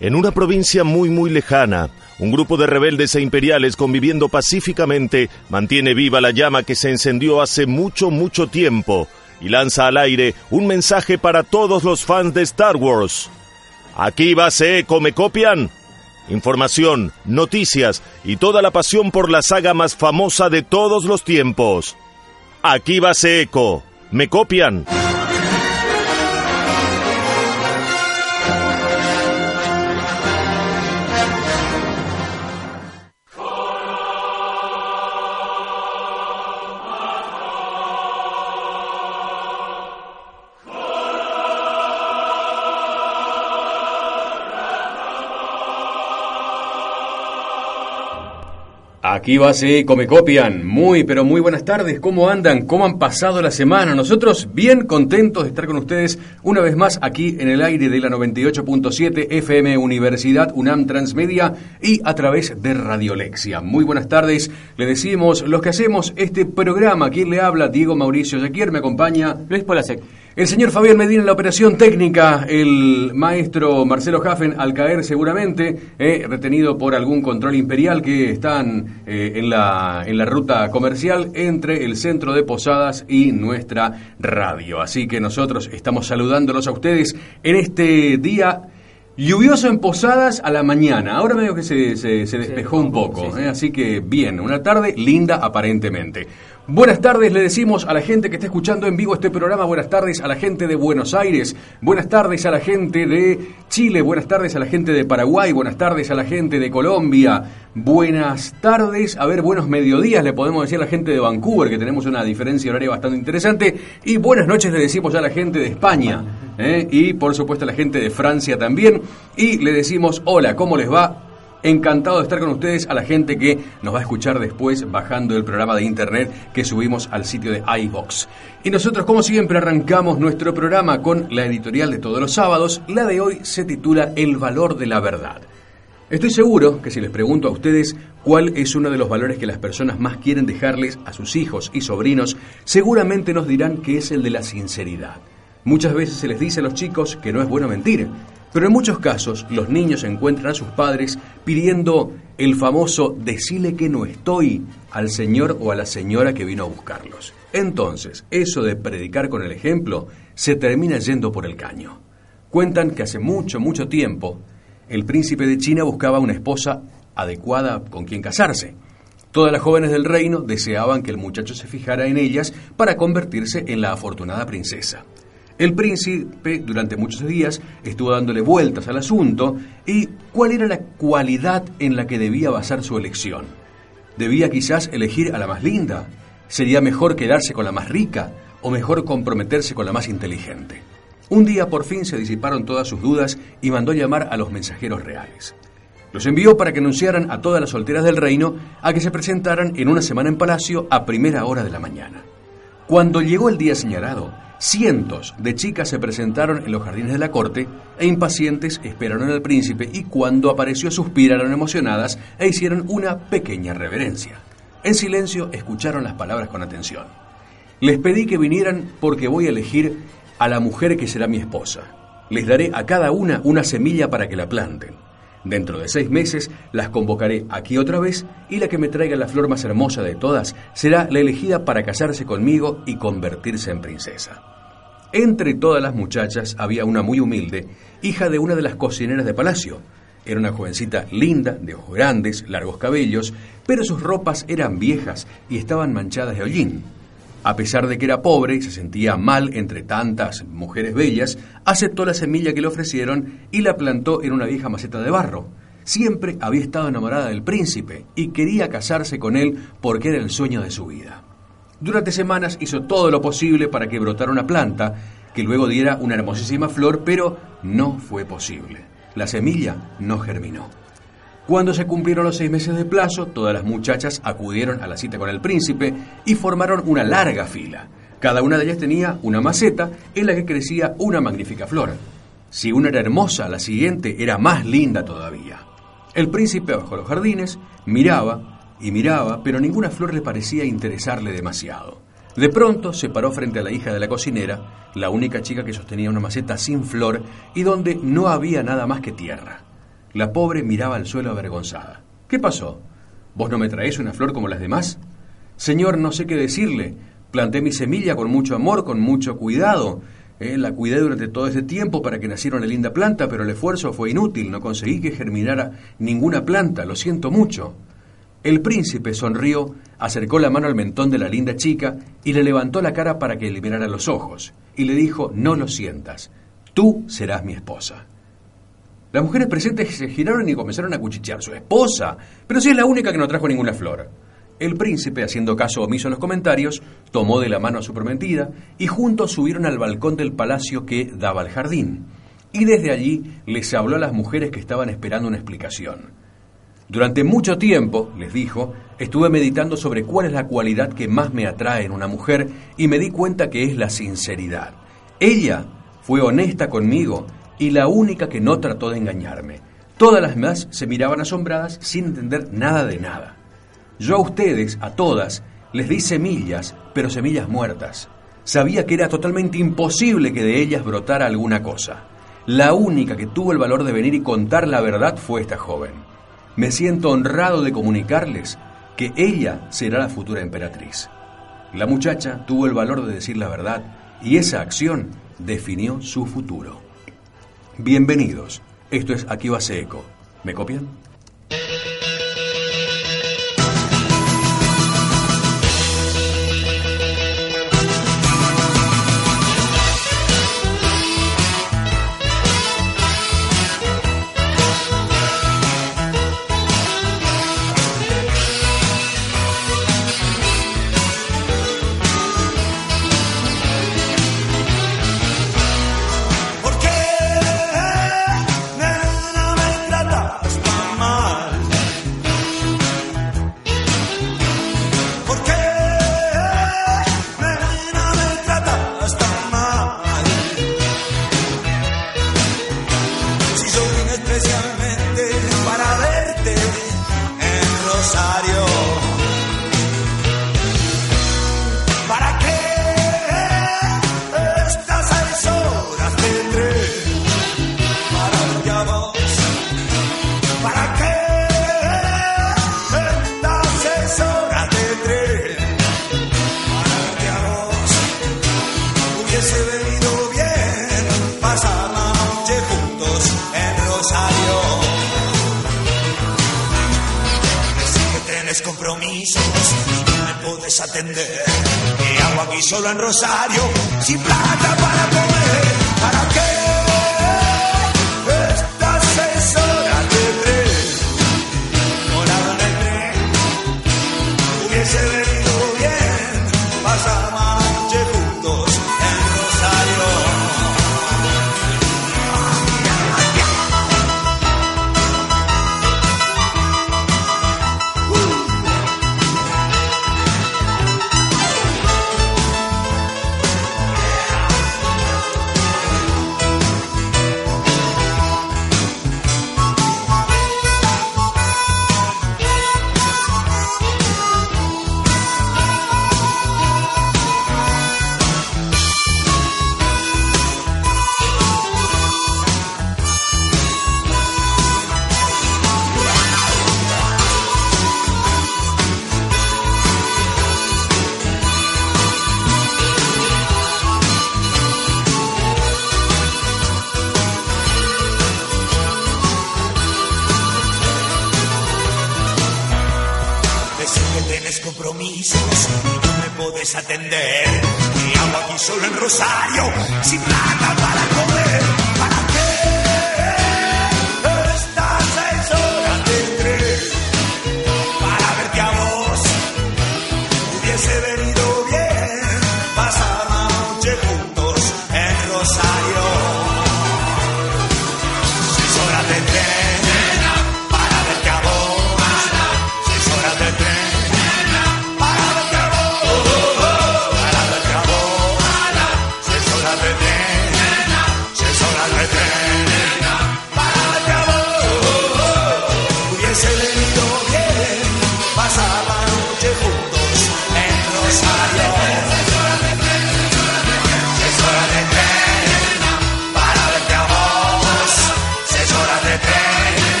En una provincia muy muy lejana, un grupo de rebeldes e imperiales conviviendo pacíficamente mantiene viva la llama que se encendió hace mucho mucho tiempo y lanza al aire un mensaje para todos los fans de Star Wars. Aquí va Eco, ¿me copian? Información, noticias y toda la pasión por la saga más famosa de todos los tiempos. Aquí va Eco, ¿me copian? Aquí va Eco, me copian. Muy, pero muy buenas tardes. ¿Cómo andan? ¿Cómo han pasado la semana? Nosotros bien contentos de estar con ustedes una vez más aquí en el aire de la 98.7 FM Universidad UNAM Transmedia y a través de Radiolexia. Muy buenas tardes. Le decimos los que hacemos este programa. ¿Quién le habla? Diego Mauricio Yaquier. Me acompaña Luis Polasek. El señor Fabián Medina en la operación técnica, el maestro Marcelo Haffen al caer seguramente, eh, retenido por algún control imperial que están eh, en, la, en la ruta comercial entre el centro de Posadas y nuestra radio. Así que nosotros estamos saludándolos a ustedes en este día lluvioso en Posadas a la mañana. Ahora medio que se, se, se despejó un poco, eh, así que bien, una tarde linda aparentemente. Buenas tardes, le decimos a la gente que está escuchando en vivo este programa, buenas tardes a la gente de Buenos Aires, buenas tardes a la gente de Chile, buenas tardes a la gente de Paraguay, buenas tardes a la gente de Colombia, buenas tardes, a ver, buenos mediodías le podemos decir a la gente de Vancouver, que tenemos una diferencia horaria bastante interesante, y buenas noches le decimos a la gente de España, ¿eh? y por supuesto a la gente de Francia también, y le decimos hola, ¿cómo les va? Encantado de estar con ustedes, a la gente que nos va a escuchar después bajando el programa de internet que subimos al sitio de iVox. Y nosotros, como siempre, arrancamos nuestro programa con la editorial de todos los sábados. La de hoy se titula El valor de la verdad. Estoy seguro que si les pregunto a ustedes cuál es uno de los valores que las personas más quieren dejarles a sus hijos y sobrinos, seguramente nos dirán que es el de la sinceridad. Muchas veces se les dice a los chicos que no es bueno mentir, pero en muchos casos los niños encuentran a sus padres pidiendo el famoso decile que no estoy al señor o a la señora que vino a buscarlos. Entonces, eso de predicar con el ejemplo se termina yendo por el caño. Cuentan que hace mucho, mucho tiempo el príncipe de China buscaba una esposa adecuada con quien casarse. Todas las jóvenes del reino deseaban que el muchacho se fijara en ellas para convertirse en la afortunada princesa. El príncipe durante muchos días estuvo dándole vueltas al asunto y cuál era la cualidad en la que debía basar su elección. ¿Debía quizás elegir a la más linda? ¿Sería mejor quedarse con la más rica o mejor comprometerse con la más inteligente? Un día por fin se disiparon todas sus dudas y mandó llamar a los mensajeros reales. Los envió para que anunciaran a todas las solteras del reino a que se presentaran en una semana en palacio a primera hora de la mañana. Cuando llegó el día señalado, Cientos de chicas se presentaron en los jardines de la corte e impacientes esperaron al príncipe y cuando apareció suspiraron emocionadas e hicieron una pequeña reverencia. En silencio escucharon las palabras con atención. Les pedí que vinieran porque voy a elegir a la mujer que será mi esposa. Les daré a cada una una semilla para que la planten. Dentro de seis meses las convocaré aquí otra vez y la que me traiga la flor más hermosa de todas será la elegida para casarse conmigo y convertirse en princesa. Entre todas las muchachas había una muy humilde, hija de una de las cocineras de palacio. Era una jovencita linda, de ojos grandes, largos cabellos, pero sus ropas eran viejas y estaban manchadas de hollín. A pesar de que era pobre y se sentía mal entre tantas mujeres bellas, aceptó la semilla que le ofrecieron y la plantó en una vieja maceta de barro. Siempre había estado enamorada del príncipe y quería casarse con él porque era el sueño de su vida. Durante semanas hizo todo lo posible para que brotara una planta que luego diera una hermosísima flor, pero no fue posible. La semilla no germinó. Cuando se cumplieron los seis meses de plazo, todas las muchachas acudieron a la cita con el príncipe y formaron una larga fila. Cada una de ellas tenía una maceta en la que crecía una magnífica flor. Si una era hermosa, la siguiente era más linda todavía. El príncipe bajo los jardines miraba y miraba, pero ninguna flor le parecía interesarle demasiado. De pronto se paró frente a la hija de la cocinera, la única chica que sostenía una maceta sin flor y donde no había nada más que tierra. La pobre miraba al suelo avergonzada. ¿Qué pasó? ¿Vos no me traes una flor como las demás? Señor, no sé qué decirle. Planté mi semilla con mucho amor, con mucho cuidado. Eh, la cuidé durante todo ese tiempo para que naciera una linda planta, pero el esfuerzo fue inútil. No conseguí que germinara ninguna planta. Lo siento mucho. El príncipe sonrió, acercó la mano al mentón de la linda chica y le levantó la cara para que liberara los ojos, y le dijo, no lo sientas, tú serás mi esposa. Las mujeres presentes se giraron y comenzaron a cuchichear. ¿Su esposa? Pero si es la única que no trajo ninguna flor. El príncipe, haciendo caso omiso a los comentarios, tomó de la mano a su prometida y juntos subieron al balcón del palacio que daba al jardín. Y desde allí les habló a las mujeres que estaban esperando una explicación. Durante mucho tiempo, les dijo, estuve meditando sobre cuál es la cualidad que más me atrae en una mujer y me di cuenta que es la sinceridad. Ella fue honesta conmigo y la única que no trató de engañarme. Todas las demás se miraban asombradas sin entender nada de nada. Yo a ustedes, a todas, les di semillas, pero semillas muertas. Sabía que era totalmente imposible que de ellas brotara alguna cosa. La única que tuvo el valor de venir y contar la verdad fue esta joven me siento honrado de comunicarles que ella será la futura emperatriz. La muchacha tuvo el valor de decir la verdad y esa acción definió su futuro. Bienvenidos, esto es Aquí va Seco. ¿Me copian? Solo en Rosario, sin plata para comer.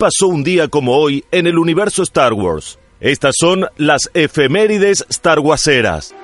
Pasó un día como hoy en el universo Star Wars? Estas son las efemérides Star Warseras.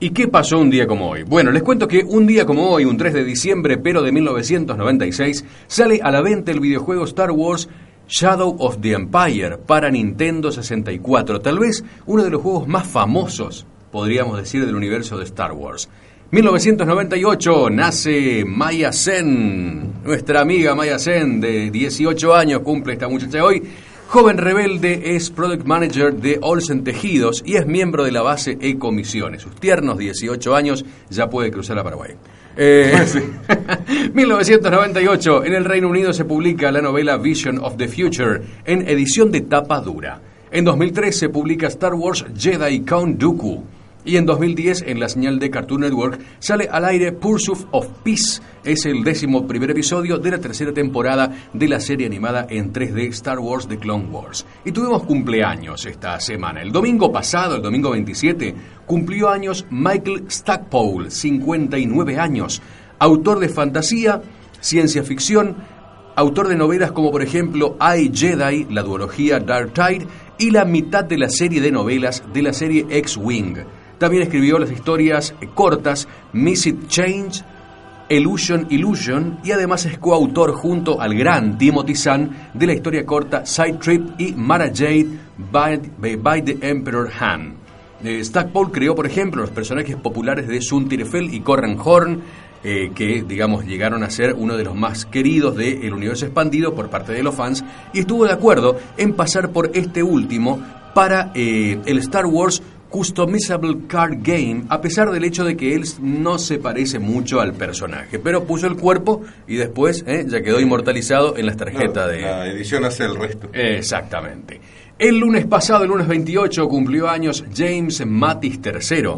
¿Y qué pasó un día como hoy? Bueno, les cuento que un día como hoy, un 3 de diciembre, pero de 1996, sale a la venta el videojuego Star Wars Shadow of the Empire para Nintendo 64, tal vez uno de los juegos más famosos, podríamos decir, del universo de Star Wars. 1998 nace Maya Sen, nuestra amiga Maya Sen de 18 años, cumple esta muchacha hoy. Joven rebelde es Product Manager de Olsen Tejidos y es miembro de la base Ecomisiones. Sus tiernos 18 años ya puede cruzar a Paraguay. 1998, en el Reino Unido se publica la novela Vision of the Future en edición de tapa dura. En 2003 se publica Star Wars Jedi Count Dooku. Y en 2010, en la señal de Cartoon Network, sale al aire Pursuit of Peace. Es el décimo primer episodio de la tercera temporada de la serie animada en 3D Star Wars The Clone Wars. Y tuvimos cumpleaños esta semana. El domingo pasado, el domingo 27, cumplió años Michael Stackpole, 59 años. Autor de fantasía, ciencia ficción, autor de novelas como por ejemplo I Jedi, la duología Dark Tide y la mitad de la serie de novelas de la serie X-Wing. También escribió las historias cortas Miss It Change, Illusion Illusion y además es coautor junto al gran Timothy Zahn de la historia corta Side Trip y Mara Jade by, the Emperor Han. Eh, Stackpole creó, por ejemplo, los personajes populares de Sun Tirefel y Corran Horn, eh, que, digamos, llegaron a ser uno de los más queridos del universo expandido por parte de los fans, y estuvo de acuerdo en pasar por este último para eh, el Star Wars Customizable Card Game, a pesar del hecho de que él no se parece mucho al personaje, pero puso el cuerpo y después eh, ya quedó inmortalizado en las tarjetas de... La edición hace el resto. Exactamente. El lunes pasado, el lunes 28, cumplió años James Mattis III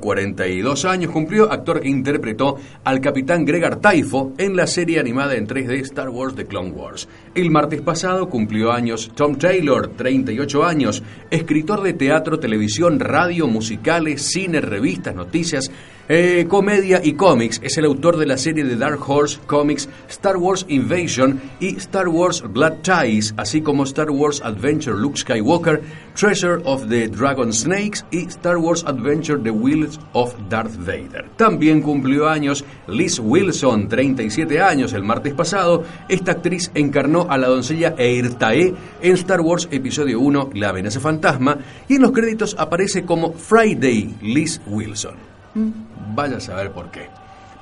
42 eh, años cumplió, actor que interpretó al capitán Gregar Taifo en la serie animada en 3D Star Wars The Clone Wars. El martes pasado cumplió años Tom Taylor, 38 años, escritor de teatro, televisión, radio, musicales, cine, revistas, noticias, eh, comedia y cómics. Es el autor de la serie de Dark Horse Comics Star Wars Invasion y Star Wars Blood Ties, así como Star Wars Adventure Luke Skywalker, Treasure of the Dragon Snakes y Star Wars Adventure The Wheels of Darth Vader. También cumplió años Liz Wilson, 37 años, el martes pasado. Esta actriz encarnó a la doncella Eirtae en Star Wars Episodio 1, La amenaza fantasma, y en los créditos aparece como Friday Liz Wilson. Vaya a saber por qué.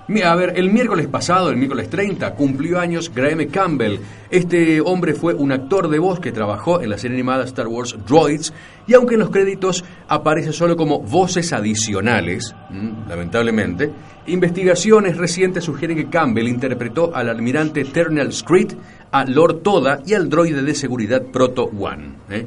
Mira, a ver, el miércoles pasado, el miércoles 30, cumplió años Graham Campbell. Este hombre fue un actor de voz que trabajó en la serie animada Star Wars Droids y aunque en los créditos aparece solo como voces adicionales, lamentablemente, investigaciones recientes sugieren que Campbell interpretó al almirante Ternal Screed, a Lord Toda y al droide de seguridad Proto One. ¿eh?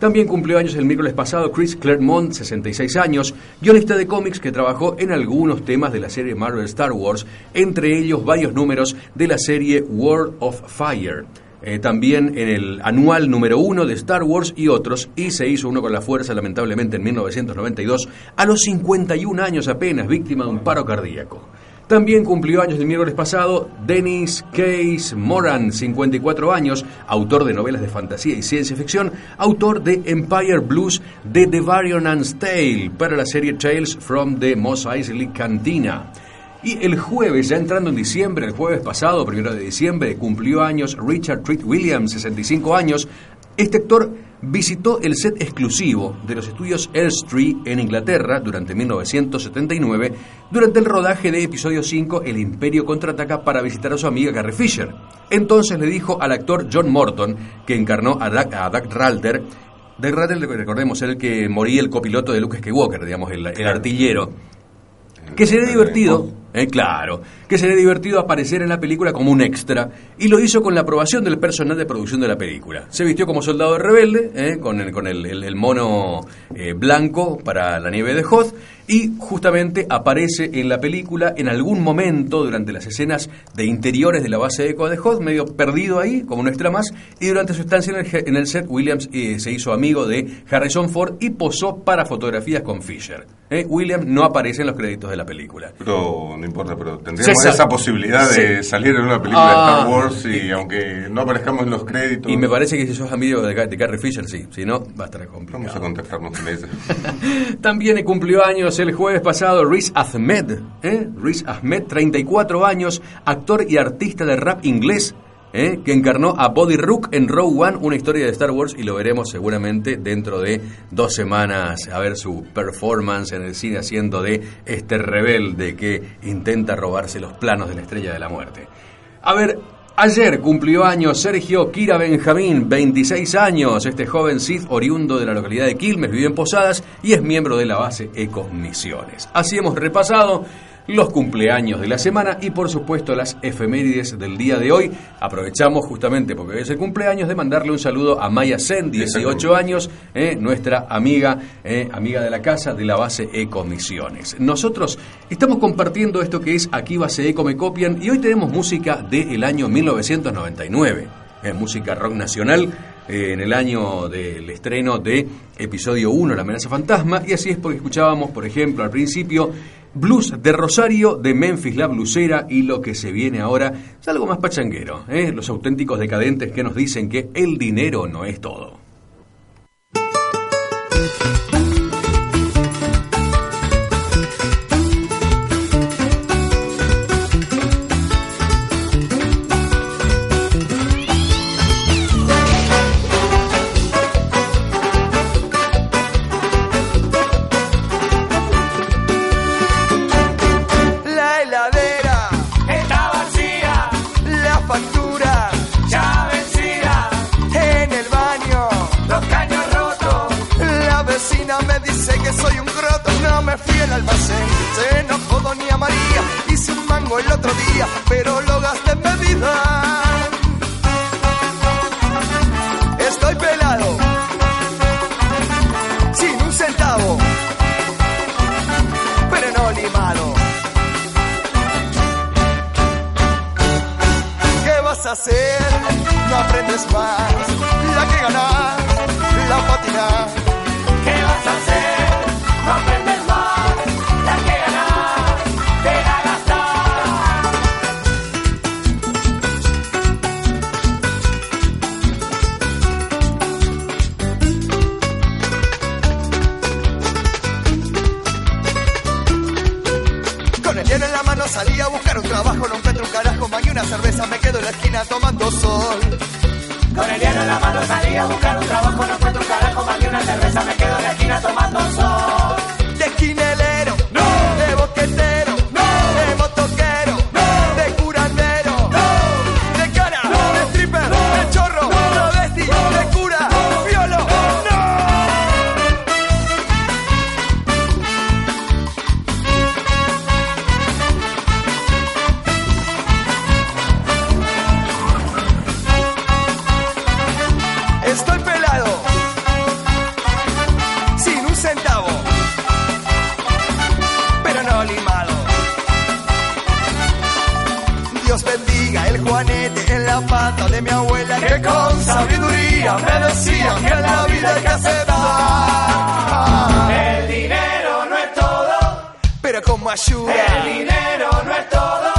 También cumplió años el miércoles pasado Chris Claremont, 66 años, guionista de cómics que trabajó en algunos temas de la serie Marvel Star Wars, entre ellos varios números de la serie World of Fire. Eh, también en el anual número uno de Star Wars y otros, y se hizo uno con la fuerza lamentablemente en 1992, a los 51 años apenas, víctima de un paro cardíaco. También cumplió años el miércoles pasado Dennis Case Moran, 54 años, autor de novelas de fantasía y ciencia ficción, autor de Empire Blues de The Varion's Tale para la serie Tales from the Mos Eisley Cantina. Y el jueves, ya entrando en diciembre, el jueves pasado, primero de diciembre, cumplió años Richard Treat Williams, 65 años. Este actor visitó el set exclusivo de los estudios Elstree en Inglaterra durante 1979 durante el rodaje de episodio 5 El Imperio contraataca para visitar a su amiga Carrie Fisher. Entonces le dijo al actor John Morton, que encarnó a Doug, a Ralter, Doug Ralter, recordemos, el que moría el copiloto de Luke Skywalker, digamos, el, artillero, que sería divertido, eh, claro, que sería divertido aparecer en la película como un extra y lo hizo con la aprobación del personal de producción de la película. Se vistió como soldado rebelde, ¿eh? con, el, con el, mono eh, blanco para la nieve de Hoth y justamente aparece en la película en algún momento durante las escenas de interiores de la base de eco de Hoth, medio perdido ahí, como un extra más, y durante su estancia en el, set, Williams eh, se hizo amigo de Harrison Ford y posó para fotografías con Fisher. ¿eh? Williams no aparece en los créditos de la película. No importa, pero tendríamos César. esa posibilidad de Sí. salir en una película de Ah. Star Wars y aunque no aparezcamos en los créditos, Y me parece que si sos amigo de Carrie Fisher, sí, si no, va a estar complicado. vamos a contactarnos con ella. También cumplió años el jueves pasado Riz Ahmed, ¿eh? Riz Ahmed, 34 años, actor y artista de rap inglés, ¿eh? que encarnó a Body Rook en Rogue One, una historia de Star Wars, y lo veremos seguramente dentro de dos semanas a ver su performance en el cine haciendo de este rebelde que intenta robarse los planos de la Estrella de la Muerte. A ver, ayer cumplió años Sergio Kira Benjamín, 26 años. Este joven Sith oriundo de la localidad de Quilmes vive en Posadas y es miembro de la base Ecos Misiones. Así hemos repasado los cumpleaños de la semana y por supuesto las efemérides del día de hoy. Aprovechamos justamente porque hoy es el cumpleaños de mandarle un saludo a Maya Sen, 18 años, eh, nuestra amiga, eh, amiga de la casa de la base Eco Misiones. Nosotros estamos compartiendo esto que es Aquí Base Eco Me Copian y hoy tenemos música del año 1999, eh, música rock nacional eh, en el año del estreno de episodio 1, La amenaza fantasma, y así es porque escuchábamos, por ejemplo, al principio, Blues de Rosario, de Memphis La Blusera, y lo que se viene ahora es algo más pachanguero, ¿eh? los auténticos decadentes que nos dicen que el dinero no es todo. Como ayuda, el dinero no es todo,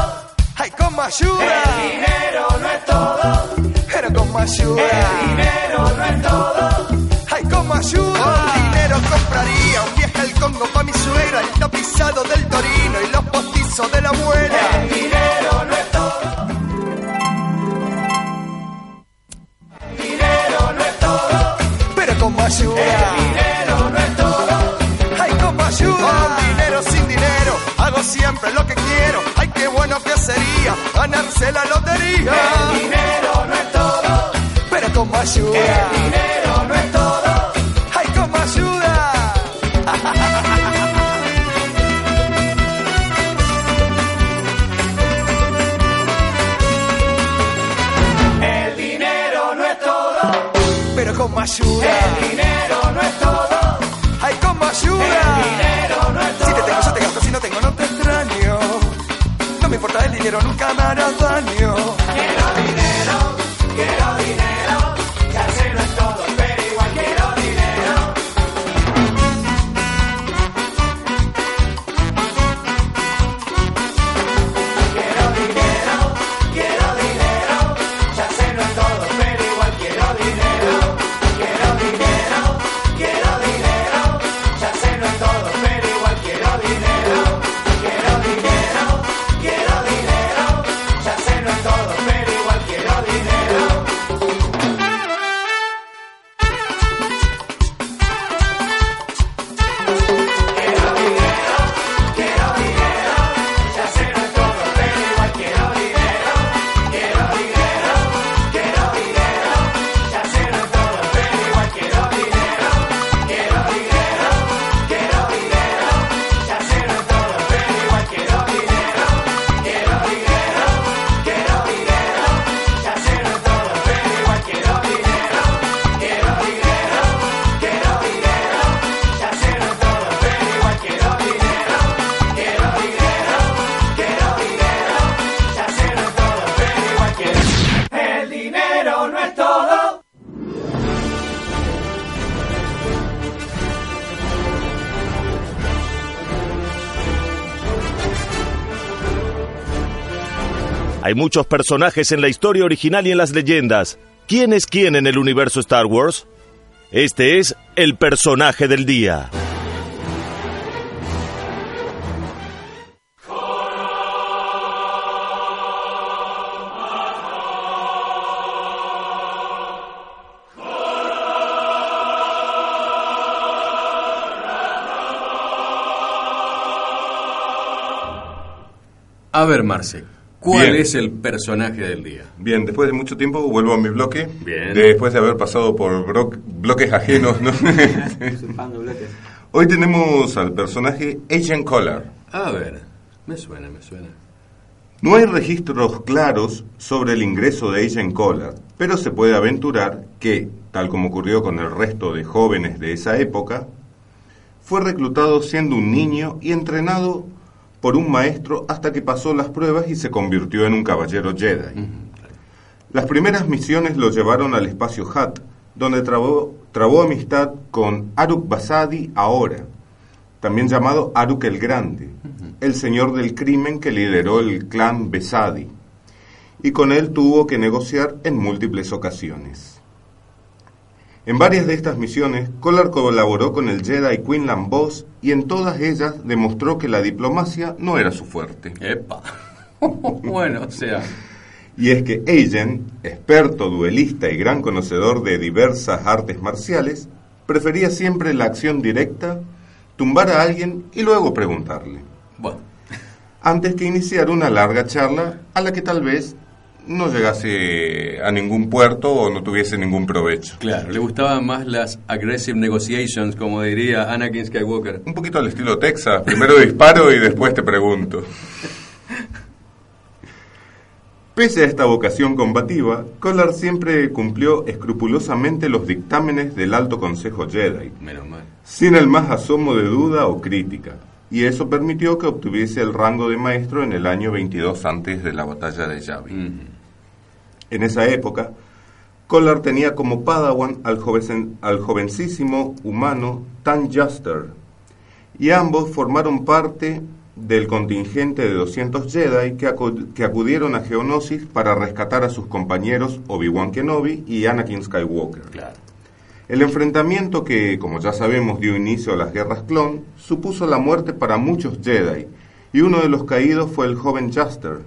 ay, como ayuda, el dinero no es todo, pero como ayuda. el dinero no es todo. Ay, cómo ayuda. Con dinero compraría un viaje al Congo pa' mi suegra, el tapizado del Torino y los postizos de la abuela. El dinero no es todo. El dinero no es todo. Pero como ayuda. El siempre lo que quiero. Ay, qué bueno que sería ganarse la lotería. El dinero no es todo, pero como ayuda. El dinero no es todo, ay, como ayuda. El dinero no es todo, pero como ayuda. El dinero no es todo. Dinero, nunca me harás daño. Muchos personajes en la historia original y en las leyendas. ¿Quién es quién en el universo Star Wars? Este es el personaje del día. A ver, Marce, ¿cuál Bien. es el personaje del día? Bien, después de mucho tiempo vuelvo a mi bloque. Bien. Después de haber pasado por bloques ajenos. ¿no? Hoy tenemos al personaje Agent Collar. A ver, me suena, me suena. No hay registros claros sobre el ingreso de Agent Collar, pero se puede aventurar que, tal como ocurrió con el resto de jóvenes de esa época, fue reclutado siendo un niño y entrenado por un maestro hasta que pasó las pruebas y se convirtió en un caballero Jedi. Las primeras misiones lo llevaron al espacio Hat, donde trabó, trabó amistad con Aruk Basadi ahora, también llamado Aruk el Grande, el señor del crimen que lideró el clan Besadi, y con él tuvo que negociar en múltiples ocasiones. En varias de estas misiones, Collar colaboró con el Jedi Quinlan Boss y en todas ellas demostró que la diplomacia no era su fuerte. Epa. bueno, o sea, Y es que Agent, experto duelista y gran conocedor de diversas artes marciales, prefería siempre la acción directa, tumbar a alguien y luego preguntarle, bueno, antes que iniciar una larga charla a la que tal vez no llegase a ningún puerto o no tuviese ningún provecho. claro, le gustaban más las aggressive negotiations, como diría Anakin Skywalker. Un poquito al estilo Texas, primero disparo y después te pregunto. Pese a esta vocación combativa, Collar siempre cumplió escrupulosamente los dictámenes del Alto Consejo Jedi, Menos mal. sin el más asomo de duda o crítica, y eso permitió que obtuviese el rango de maestro en el año 22 antes de la batalla de Yavin. Ujú. En esa época, Collar tenía como padawan al, joven- al jovencísimo humano Tan Juster, y ambos formaron parte del contingente de 200 Jedi que, acu- que acudieron a Geonosis para rescatar a sus compañeros Obi-Wan Kenobi y Anakin Skywalker. Claro. El enfrentamiento que, como ya sabemos, dio inicio a las guerras clon, supuso la muerte para muchos Jedi, y uno de los caídos fue el joven Juster,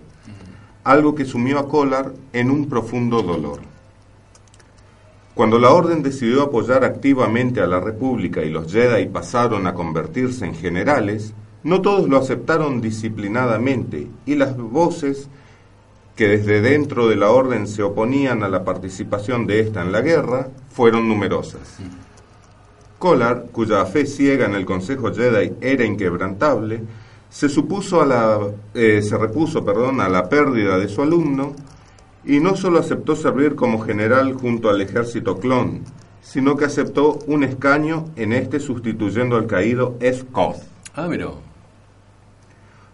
algo que sumió a Collar en un profundo dolor. Cuando la Orden decidió apoyar activamente a la República y los Jedi pasaron a convertirse en generales, no todos lo aceptaron disciplinadamente, y las voces que desde dentro de la orden se oponían a la participación de esta en la guerra, fueron numerosas. Collar, cuya fe ciega en el Consejo Jedi era inquebrantable, se, supuso a la, eh, se repuso perdón, a la pérdida de su alumno y no solo aceptó servir como general junto al ejército clon, sino que aceptó un escaño en este sustituyendo al caído Koth. Ah, mira.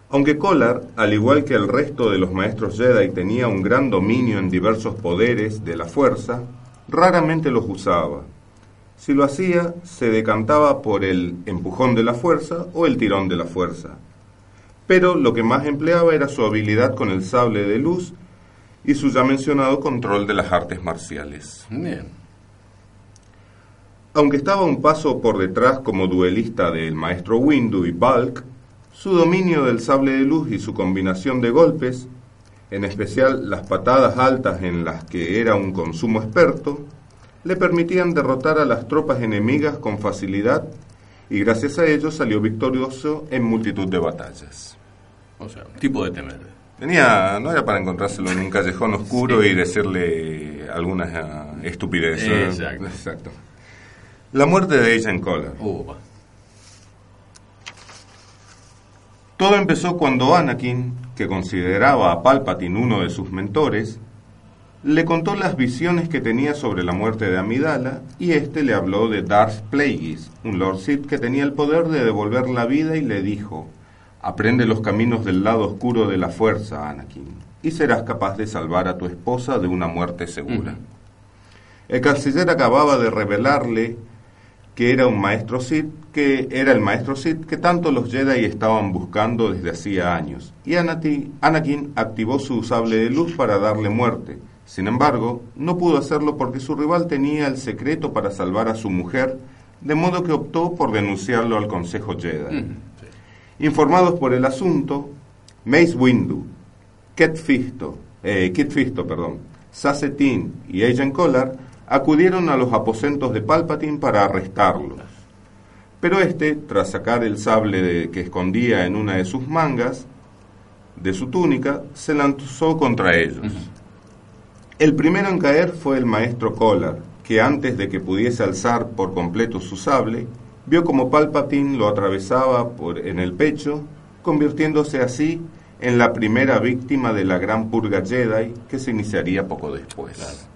Aunque Collar, al igual que el resto de los maestros Jedi, tenía un gran dominio en diversos poderes de la fuerza, raramente los usaba. Si lo hacía, se decantaba por el empujón de la fuerza o el tirón de la fuerza. Pero lo que más empleaba era su habilidad con el sable de luz y su ya mencionado control de las artes marciales. Bien. Aunque estaba un paso por detrás como duelista del maestro Windu y Bulk, su dominio del sable de luz y su combinación de golpes, en especial las patadas altas en las que era un consumo experto, le permitían derrotar a las tropas enemigas con facilidad y gracias a ello salió victorioso en multitud de batallas. O sea, tipo de temer. Tenía, no era para encontrárselo en un callejón oscuro y decirle algunas uh, estupideces. Exacto. Exacto. La muerte de Agent Collar. Todo empezó cuando Anakin, que consideraba a Palpatine uno de sus mentores, le contó las visiones que tenía sobre la muerte de Amidala y éste le habló de Darth Plagueis, un Lord Sith que tenía el poder de devolver la vida y le dijo, aprende los caminos del lado oscuro de la fuerza, Anakin, y serás capaz de salvar a tu esposa de una muerte segura. El canciller acababa de revelarle que era un maestro Sith, que era el maestro Sith que tanto los Jedi estaban buscando desde hacía años. Y Anakin activó su sable de luz para darle muerte. Sin embargo, no pudo hacerlo porque su rival tenía el secreto para salvar a su mujer, de modo que optó por denunciarlo al Consejo Jedi. Informados por el asunto, Mace Windu, Kit Fisto, eh, Kit Fisto, perdón, Sassetin y Agent Collar acudieron a los aposentos de Palpatine para arrestarlo. Pero este, tras sacar el sable de- que escondía en una de sus mangas de su túnica, se lanzó contra ellos. El primero en caer fue el maestro Collar, que antes de que pudiese alzar por completo su sable, vio como Palpatine lo atravesaba por, en el pecho, convirtiéndose así en la primera víctima de la gran purga Jedi que se iniciaría poco después.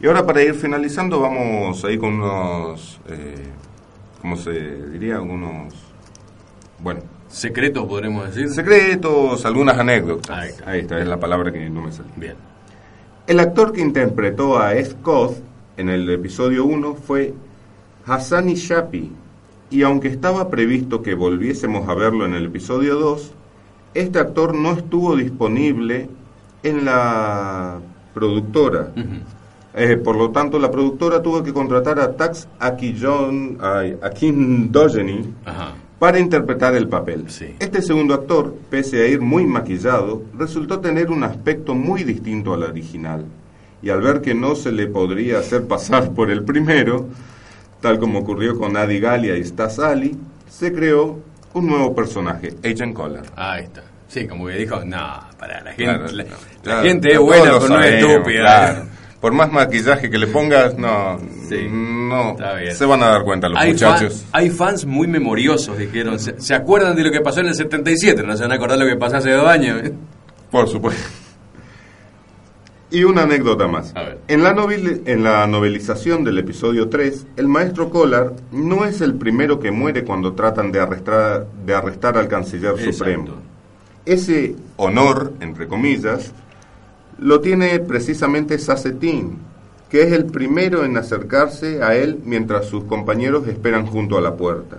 Y ahora para ir finalizando vamos ahí con unos, eh, ¿cómo se diría? Unos, bueno, Secretos, podremos decir. secretos, algunas anécdotas. Ahí está. Ahí está, es la palabra que no me salía. Bien. El actor que interpretó a Scott en el episodio 1 fue Hassani Shapi, y aunque estaba previsto que volviésemos a verlo en el episodio 2, este actor no estuvo disponible en la productora. Eh, por lo tanto, la productora tuvo que contratar a Tax Akindogeny. Para interpretar el papel. Sí. Este segundo actor, pese a ir muy maquillado, resultó tener un aspecto muy distinto al original. Y al ver que no se le podría hacer pasar por el primero, tal como ocurrió con Adi Galia y Stas Ali, se creó un nuevo personaje, Agent Collar. Ahí está. Sí, como que dijo, no, para la gente, Claro, la, gente es buena, pero no es estúpida. claro. Por más maquillaje que le pongas, no, Sí, no se van a dar cuenta los Hay, muchachos. fan- hay fans muy memoriosos, dijeron. ¿Se, se acuerdan de lo que pasó en el 77? No se van a acordar lo que pasó hace dos años. Por supuesto. Y una anécdota más. A ver. En la, noveli- en la novelización del episodio 3, el maestro Collar no es el primero que muere cuando tratan de arrestar, de arrestar al canciller Exacto. supremo. Ese honor, entre comillas, lo tiene precisamente Sassetin, que es el primero en acercarse a él mientras sus compañeros esperan junto a la puerta.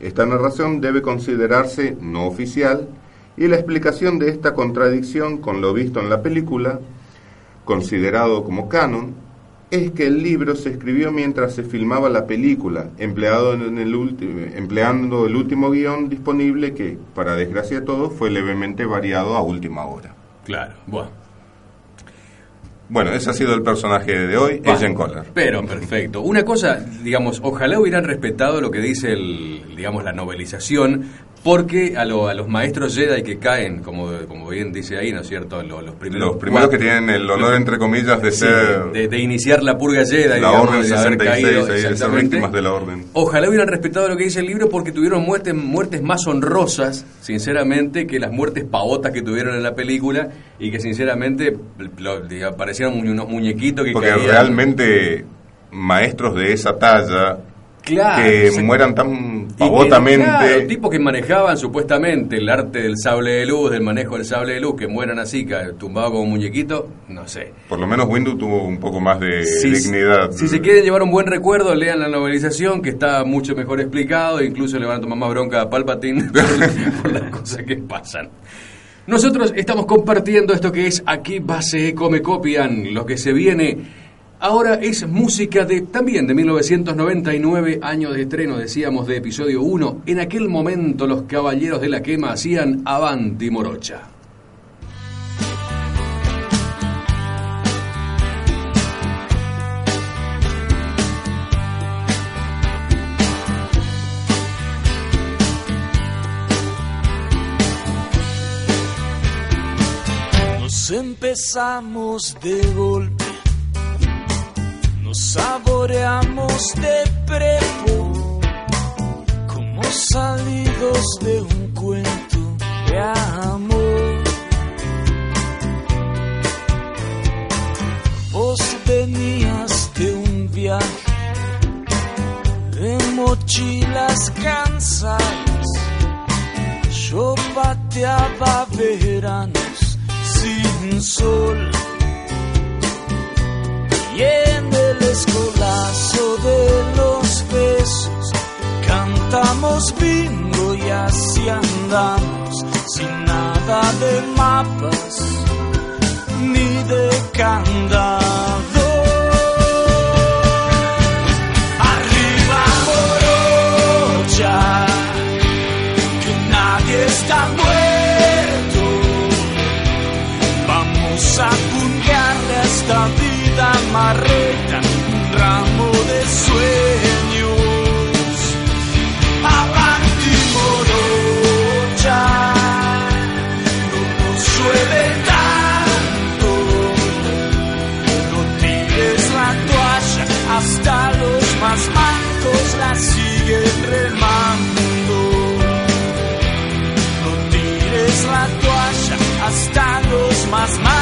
Esta narración debe considerarse no oficial y la explicación de esta contradicción con lo visto en la película, considerado como canon, es que el libro se escribió mientras se filmaba la película, empleado en el empleando el último guion disponible que, para desgracia de todos, fue levemente variado a última hora. Claro, bueno. Bueno, ese ha sido el personaje de hoy, Va. Agent Collar. Pero perfecto. Una cosa, digamos, ojalá hubieran respetado lo que dice el, digamos, la novelización, porque a, lo- a los maestros Jedi que caen, como, como bien dice ahí, ¿no es cierto? Lo- Los, primeros, Los primeros que tienen el honor, entre comillas, de Sí, ser de, de iniciar la purga Jedi, la digamos, Orden de haber 66, caído, ahí, de ser víctimas de la Orden. Ojalá hubieran respetado lo que dice el libro porque tuvieron muertes, muertes más honrosas, sinceramente, que las muertes pavotas que tuvieron en la película y que sinceramente lo- diga, parecían unos muñequitos que Porque caían. realmente maestros de esa talla Claro, que se- mueran tan pavotamente. claro, tipos que manejaban supuestamente el arte del sable de luz, del manejo del sable de luz, que mueran así, tumbado como un muñequito, no sé. Por lo menos Windu tuvo un poco más de Si- dignidad. Si se quieren llevar un buen recuerdo, lean la novelización, que está mucho mejor explicado, e incluso le van a tomar más bronca a Palpatine por, por las cosas que pasan. Nosotros estamos compartiendo esto que es Aquí Base Come Copian, lo que se viene. Ahora es música de también de 1999, año de estreno, decíamos, de episodio 1. En aquel momento los caballeros de la quema hacían Avanti Morocha. Nos empezamos de golpe, saboreamos de prepo, como salidos de un cuento de amor. Vos venías de un viaje de mochilas cansadas. Yo pateaba veranos sin sol. En el escolazo de los besos cantamos bingo y así andamos sin nada de mapas ni de candado. Arriba que nadie está muerto. Vamos a puntearle a vida marreta un ramo de sueños. Avanti morocha, no nos llueve tanto. No tires la toalla, hasta los más mancos la siguen remando. No tires la toalla hasta los más.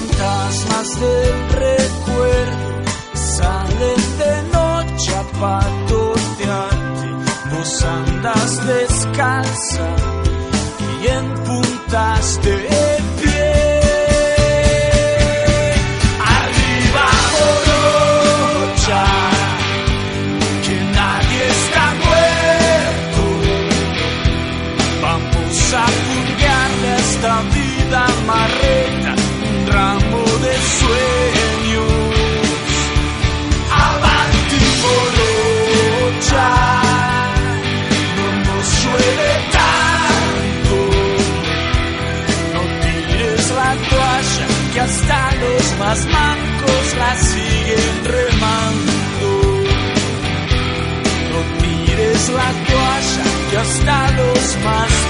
fantasmas del recuerdo salen de noche a patotearte, vos andas descalza y en puntas de hasta los más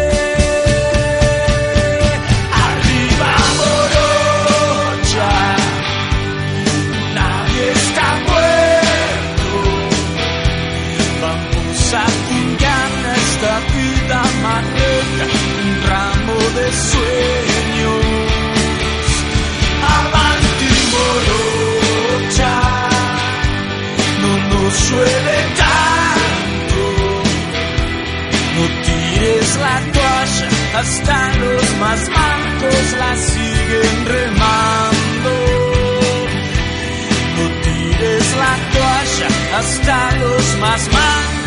Nos suele tanto. No tires la toalla, hasta los más mancos la siguen remando. No tires la toalla, hasta los más mancos.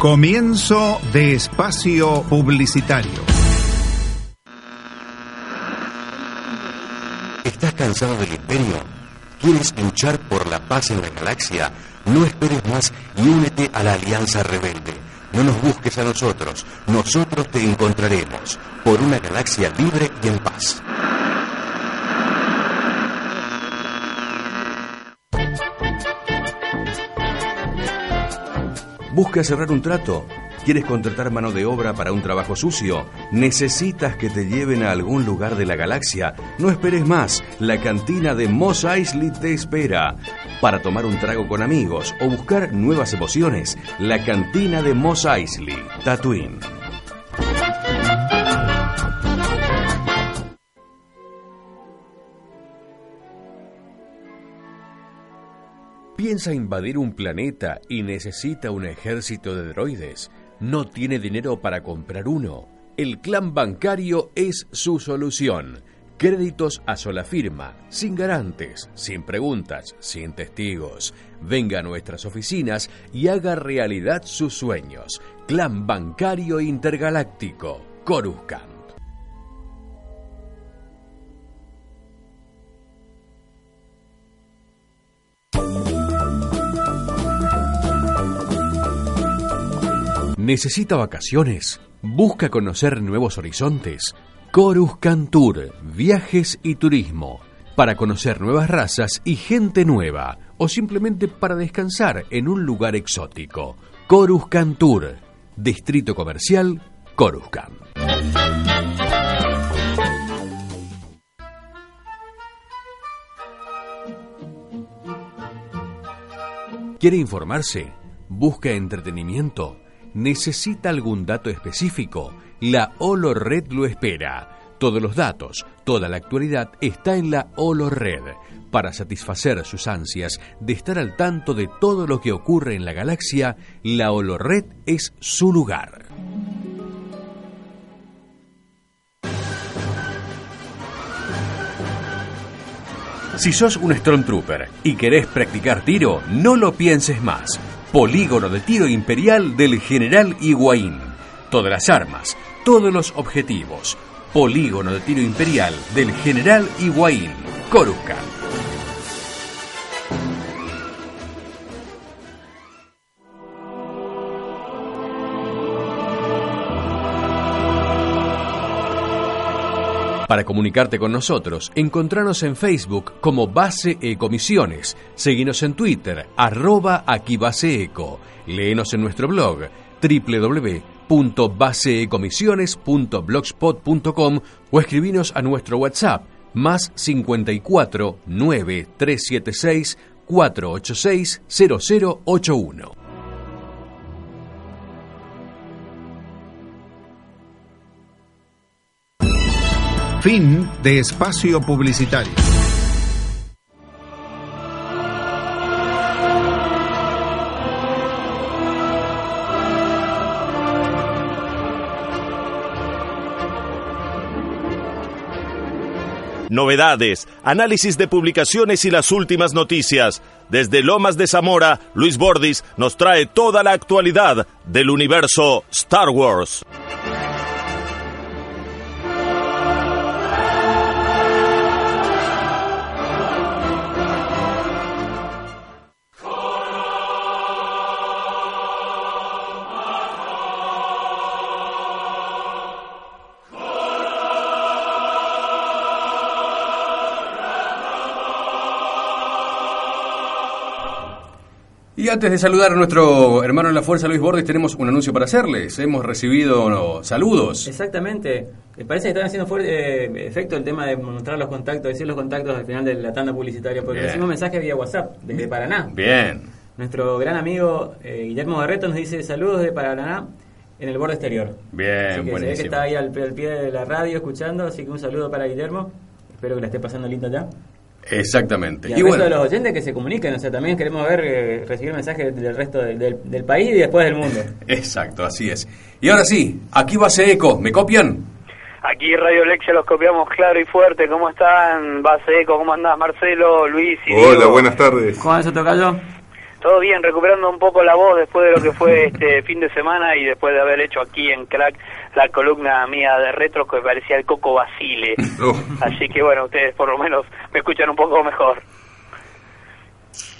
Comienzo de espacio publicitario. ¿Estás cansado del imperio? ¿Quieres luchar por la paz en la galaxia? No esperes más y únete a la Alianza Rebelde. No nos busques a nosotros, nosotros te encontraremos por una galaxia libre y en paz. ¿Buscas cerrar un trato? ¿Quieres contratar mano de obra para un trabajo sucio? ¿Necesitas que te lleven a algún lugar de la galaxia? No esperes más, la cantina de Moss Eisley te espera. Para tomar un trago con amigos o buscar nuevas emociones, la cantina de Moss Eisley, Tatooine. ¿Piensa invadir un planeta y necesita un ejército de droides? ¿No tiene dinero para comprar uno? El clan bancario es su solución. Créditos a sola firma, sin garantes, sin preguntas, sin testigos. Venga a nuestras oficinas y haga realidad sus sueños. Clan Bancario Intergaláctico, Coruscant. ¿Necesita vacaciones? ¿Busca conocer nuevos horizontes? Coruscant Tour, viajes y turismo. Para conocer nuevas razas y gente nueva. O simplemente para descansar en un lugar exótico. Coruscant Tour, Distrito Comercial, Coruscant. ¿Quiere informarse? ¿Busca entretenimiento? ¿Necesita algún dato específico? La Holo Red lo espera. Todos los datos, toda la actualidad está en la Holo Red para satisfacer sus ansias de estar al tanto de todo lo que ocurre en la galaxia. La Holo Red es su lugar. Si sos un Stormtrooper y querés practicar tiro, no lo pienses más. Polígono de tiro imperial del General Higuaín. Todas las armas, todos los objetivos. Polígono de tiro imperial del General Higuaín. Coruscant. Para comunicarte con nosotros, encontranos en Facebook como Base Ecomisiones, seguinos en Twitter, arroba aquí Base Eco, léenos en nuestro blog www.baseecomisiones.blogspot.com o escribinos a nuestro WhatsApp más 54 9 376 486 0081. Fin de espacio publicitario. novedades, análisis de publicaciones y las últimas noticias. Desde Lomas de Zamora, Luis Bordis nos trae toda la actualidad del universo Star Wars. Antes de saludar a nuestro hermano en la fuerza, Luis Bordes, tenemos un anuncio para hacerles. Hemos recibido no, saludos. Exactamente. Me parece que están haciendo fuerte eh, efecto el tema de mostrar los contactos, decir los contactos al final de la tanda publicitaria, porque recibimos mensajes vía WhatsApp desde Paraná. Bien. Nuestro gran amigo eh, Guillermo Barreto nos dice saludos de Paraná en el borde exterior. Bien, Así que se ve que buenísimo. está ahí al, al pie de la radio escuchando, así que un saludo para Guillermo. Espero que la esté pasando lindo ya. Exactamente. Y, Y, resto bueno, de los oyentes que se comuniquen, o sea, también queremos ver, eh, recibir mensajes del resto del, del- del país y después del mundo. exacto, así es. Y ahora sí, aquí va eco. ¿Me copian? Aquí Radio Lexia los copiamos claro y fuerte. ¿Cómo están? Base Eco, ¿cómo andás? Marcelo, Luis y Hola, Diego? buenas tardes. ¿Cómo eso tocayo? Todo bien, recuperando un poco la voz después de lo que fue este fin de semana y después de haber hecho aquí en Crack la columna mía de retro que parecía el Coco Basile. Así que bueno, ustedes por lo menos me escuchan un poco mejor.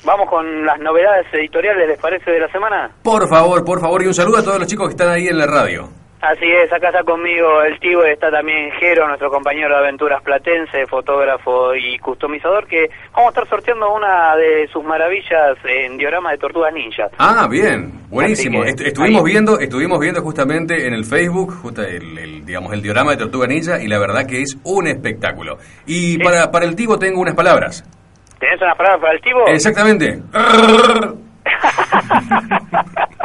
Vamos con las novedades editoriales, ¿les parece, de la semana? Por favor, por favor, y un saludo a todos los chicos que están ahí en la radio. Así es, acá está conmigo el tío, está también Jero, nuestro compañero de aventuras platense, fotógrafo y customizador, que vamos a estar sorteando una de sus maravillas en diorama de tortugas ninja. Ah, bien, buenísimo. Est- estuvimos ahí. viendo, estuvimos viendo justamente en el Facebook, el, el, digamos el diorama de Tortuga Ninja y la verdad que es un espectáculo. Y para, para el Tibo tengo unas palabras. ¿Tenés una palabra para el tío? Exactamente.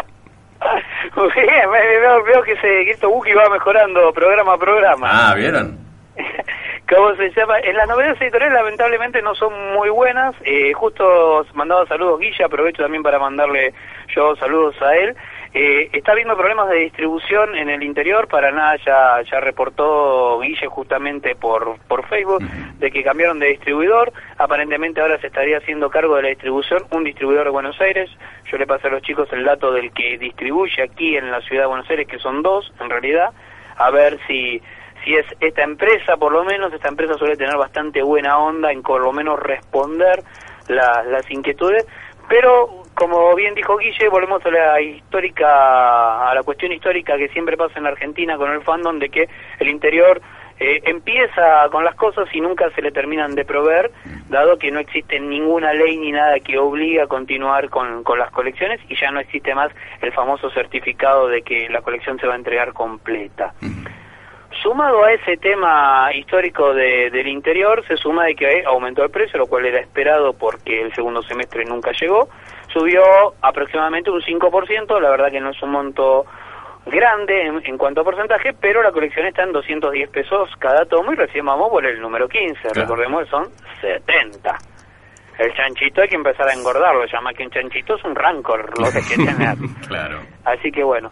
Bien, veo, veo que, se, que esto Wookie va mejorando programa a programa. Ah, ¿vieron? ¿Cómo se llama? En las novedades editoriales lamentablemente no son muy buenas. Eh, justo mandaba saludos Guilla, aprovecho también para mandarle yo saludos a él. Eh, está habiendo problemas de distribución en el interior. Paraná ya, ya reportó Guille justamente por, por Facebook de que cambiaron de distribuidor. Aparentemente ahora se estaría haciendo cargo de la distribución un distribuidor de Buenos Aires. Yo le pasé a los chicos el dato del que distribuye aquí en la ciudad de Buenos Aires, que son dos en realidad. A ver si si es esta empresa, por lo menos, esta empresa suele tener bastante buena onda en por lo menos responder la- las inquietudes, pero como bien dijo Guille, volvemos a la histórica, a la cuestión histórica que siempre pasa en la Argentina con el fandom de que el interior eh, empieza con las cosas y nunca se le terminan de proveer, dado que no existe ninguna ley ni nada que obligue a continuar con, con las colecciones y ya no existe más el famoso certificado de que la colección se va a entregar completa. Sumado a ese tema histórico de- del interior, se suma de que aumentó el precio, lo cual era esperado porque el segundo semestre nunca llegó. Subió aproximadamente un 5%, la verdad que no es un monto grande en, en cuanto a porcentaje, pero la colección está en 210 pesos cada tomo y recién vamos por el número 15. Recordemos que son 70. El chanchito hay que empezar a engordarlo, ya más que un chanchito es un rancor lo que hay que tener. Claro. Así que bueno.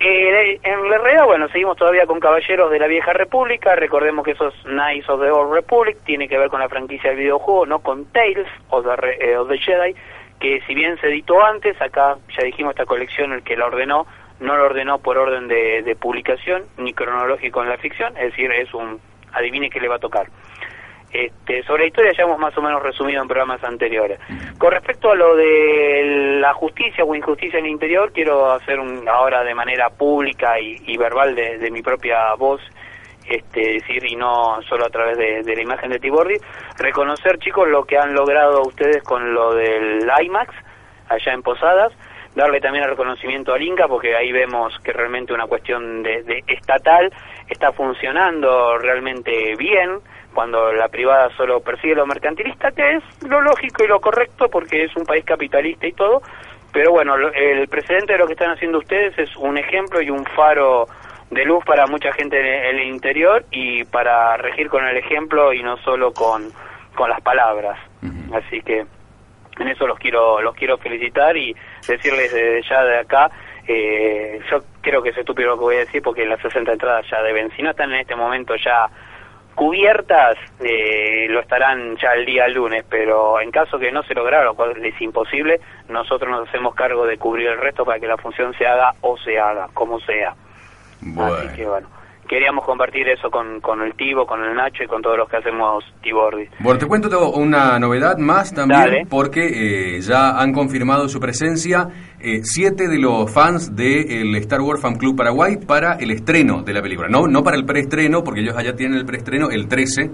Eh, en la realidad, bueno, seguimos todavía con Caballeros de la Vieja República. Recordemos que esos Knights of the Old Republic tiene que ver con la franquicia del videojuego, no con Tales of the, eh, of the Jedi, que si bien se editó antes, acá ya dijimos esta colección, el que la ordenó, no lo ordenó por orden de, de publicación ni cronológico en la ficción, es decir, es un adivine qué le va a tocar. Este, sobre la historia ya hemos más o menos resumido en programas anteriores. Con respecto a lo de la justicia o injusticia en el interior, quiero hacer un, ahora de manera pública y, verbal de mi propia voz, este, decir, y no solo a través de, la imagen de Tibordi, reconocer chicos lo que han logrado ustedes con lo del IMAX allá en Posadas, darle también el reconocimiento al Inca porque ahí vemos que realmente una cuestión de, de estatal está funcionando realmente bien cuando la privada solo persigue lo mercantilista que es lo lógico y lo correcto porque es un país capitalista y todo pero bueno el precedente de lo que están haciendo ustedes es un ejemplo y un faro de luz para mucha gente en el interior y para regir con el ejemplo y no solo con, con las palabras así que en eso los quiero los quiero felicitar y decirles desde ya de acá eh, yo creo que es estúpido lo que voy a decir porque las 60 entradas ya deben si no están en este momento ya cubiertas eh, lo estarán ya el día lunes, pero en caso que no se lograra, lo cual es imposible, nosotros nos hacemos cargo de cubrir el resto para que la función se haga o se haga, como sea. Así que bueno, queríamos compartir eso con, con el Tibo, con el Nacho y con todos los que hacemos Tibordi. Bueno, te cuento una novedad más también, Dale. porque eh, ya han confirmado su presencia eh, siete de los fans del Star Wars Fan Club Paraguay para el estreno de la película. No, no para el preestreno, porque ellos allá tienen el preestreno el 13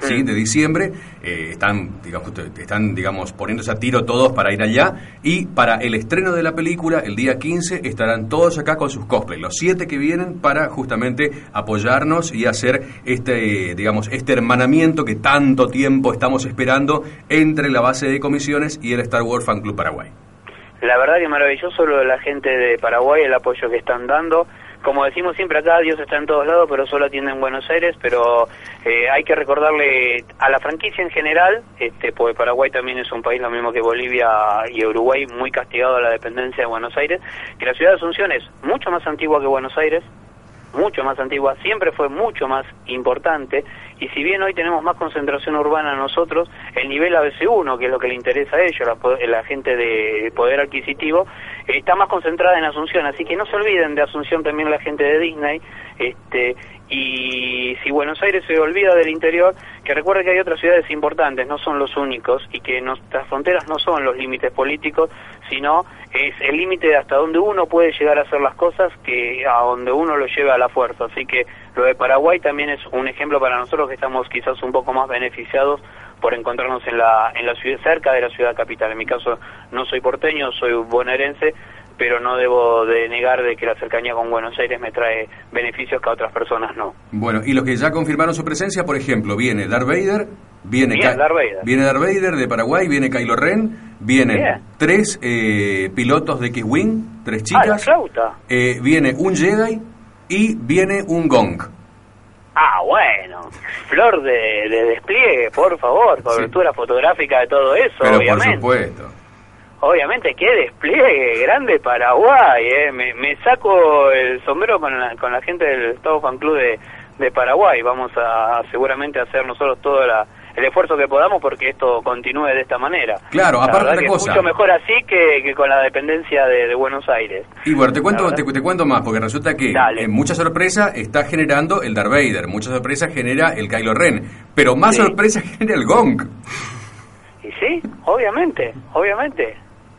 ¿sí? de diciembre. Eh, están, digamos, están, digamos, poniéndose a tiro todos para ir allá. Y para el estreno de la película, el día 15, estarán todos acá con sus cosplays. Los siete que vienen para justamente apoyarnos y hacer este, digamos, este hermanamiento que tanto tiempo estamos esperando entre la base de comisiones y el Star Wars Fan Club Paraguay. La verdad que maravilloso lo de la gente de Paraguay, el apoyo que están dando. Como decimos siempre acá, Dios está en todos lados, pero solo atiende en Buenos Aires, pero eh, hay que recordarle a la franquicia en general, este, porque Paraguay también es un país lo mismo que Bolivia y Uruguay, muy castigado a la dependencia de Buenos Aires, que la ciudad de Asunción es mucho más antigua que Buenos Aires, mucho más antigua, siempre fue mucho más importante y si bien hoy tenemos más concentración urbana nosotros, el nivel ABC1, que es lo que le interesa a ellos, la, la gente de poder adquisitivo, está más concentrada en Asunción, así que no se olviden de Asunción también la gente de Disney, este y si Buenos Aires se olvida del interior, que recuerde que hay otras ciudades importantes, no son los únicos y que nuestras fronteras no son los límites políticos, sino es el límite de hasta donde uno puede llegar a hacer las cosas que a donde uno lo lleva a la fuerza. Así que lo de Paraguay también es un ejemplo para nosotros que estamos quizás un poco más beneficiados por encontrarnos en la en la ciudad cerca de la ciudad capital. En mi caso no soy porteño, soy bonaerense, pero no debo de negar de que la cercanía con Buenos Aires me trae beneficios que a otras personas no. Bueno, y los que ya confirmaron su presencia, por ejemplo, viene Darth Vader, viene, Bien, Darth Vader. viene Darth Vader de Paraguay, viene Kylo Ren, vienen Bien. tres eh, pilotos de X-Wing, tres Ah, la chicas, flauta. eh, viene un Jedi y viene un Gong. Ah, bueno. Flor de, de despliegue, por favor, cobertura fotográfica de todo eso, Pero obviamente. por supuesto. Obviamente, qué despliegue grande Paraguay, eh. me, me saco el sombrero con la, con la gente del Estado Fan Club de, de Paraguay. Vamos a seguramente hacer nosotros todo la- el esfuerzo que podamos porque esto continúe de esta manera. Claro, La aparte otra cosa. Es mucho mejor así que, que con la dependencia de, de Buenos Aires. Y bueno, te cuento, te, te cuento más, porque resulta que mucha sorpresa está generando el Darth Vader, mucha sorpresa genera el Kylo Ren, pero más Sí. sorpresa genera el Gong. Y sí, obviamente, obviamente.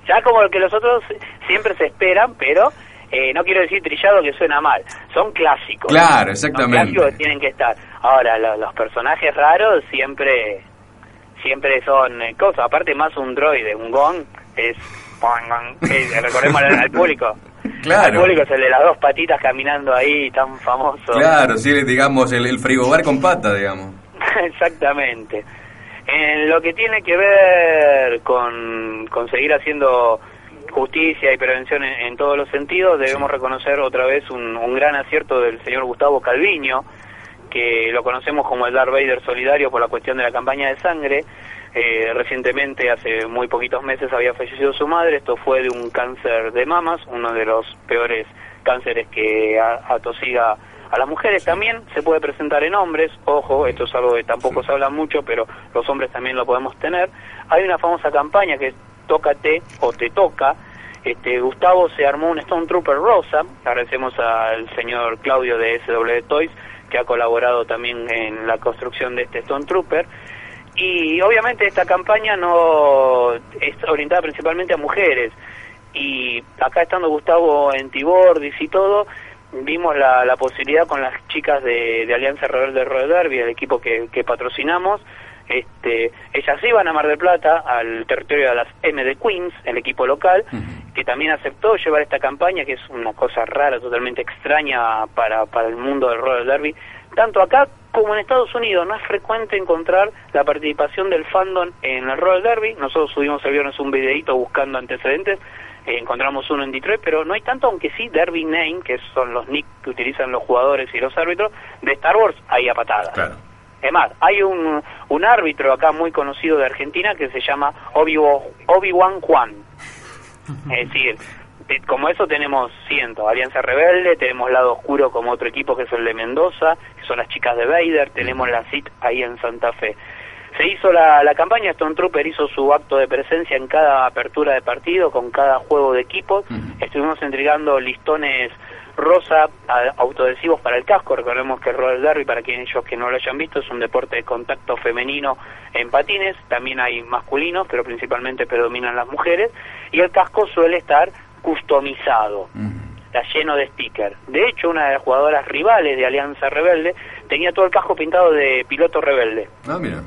Ya como lo que los otros siempre se esperan, pero eh, no quiero decir trillado que suena mal. Son clásicos. Claro, exactamente. clásicos que tienen que estar. Ahora, lo- los personajes raros siempre siempre son eh, cosas. Aparte, más un droide, un gong, es... recordemos al, al público. Claro. Al público es el de las dos patitas caminando ahí, tan famoso. Claro, sí, digamos, el, el frigobar con pata, digamos. Exactamente. En lo que tiene que ver con, con seguir haciendo justicia y prevención en, en todos los sentidos, debemos reconocer otra vez un, un gran acierto del señor Gustavo Calviño, que lo conocemos como el Darth Vader solidario por la cuestión de la campaña de sangre. Eh, recientemente, hace muy poquitos meses, había fallecido su madre. Esto fue de un cáncer de mamas, uno de los peores cánceres que atosiga a las mujeres. También se puede presentar en hombres. Ojo, esto es algo que tampoco se habla mucho, pero los hombres también lo podemos tener. Hay una famosa campaña que es Tócate o Te Toca. Este, Gustavo se armó un Stone Trooper rosa. Agradecemos al señor Claudio de SW Toys que ha colaborado también en la construcción de este Stone Trooper. Y obviamente esta campaña no es orientada principalmente a mujeres. Y acá estando Gustavo en Tibordis y todo, vimos la, la posibilidad con las chicas de, de Alianza Rebelde Road Derby, el equipo que, que patrocinamos. Este, ellas iban a Mar del Plata, al territorio de las MD Queens, el equipo local, que también aceptó llevar esta campaña, que es una cosa rara, totalmente extraña para, para el mundo del roller derby, tanto acá como en Estados Unidos. No es frecuente encontrar la participación del fandom en el roller derby. Nosotros subimos el viernes un videito buscando antecedentes, eh, encontramos uno en Detroit, pero no hay tanto, aunque sí Derby Name, que son los nick que utilizan los jugadores y los árbitros, de Star Wars, hay a patadas. Es más, hay un, un árbitro acá muy conocido de Argentina que se llama Obi- Obi-Wan Juan. Es decir, como eso tenemos cientos, Alianza Rebelde, tenemos Lado Oscuro como otro equipo que es el de Mendoza, que son las chicas de Vader, tenemos la CIT ahí en Santa Fe. Se hizo la, la campaña, Stone Trooper hizo su acto de presencia en cada apertura de partido, con cada juego de equipos. Estuvimos entregando listones rosa autoadhesivos para el casco. Recordemos que el roller derby, para quienes ellos que no lo hayan visto, es un deporte de contacto femenino en patines. También hay masculinos, pero principalmente predominan las mujeres. Y el casco suele estar customizado está lleno de stickers. De hecho, una de las jugadoras rivales de Alianza Rebelde tenía todo el casco pintado de piloto rebelde. Ah, mira.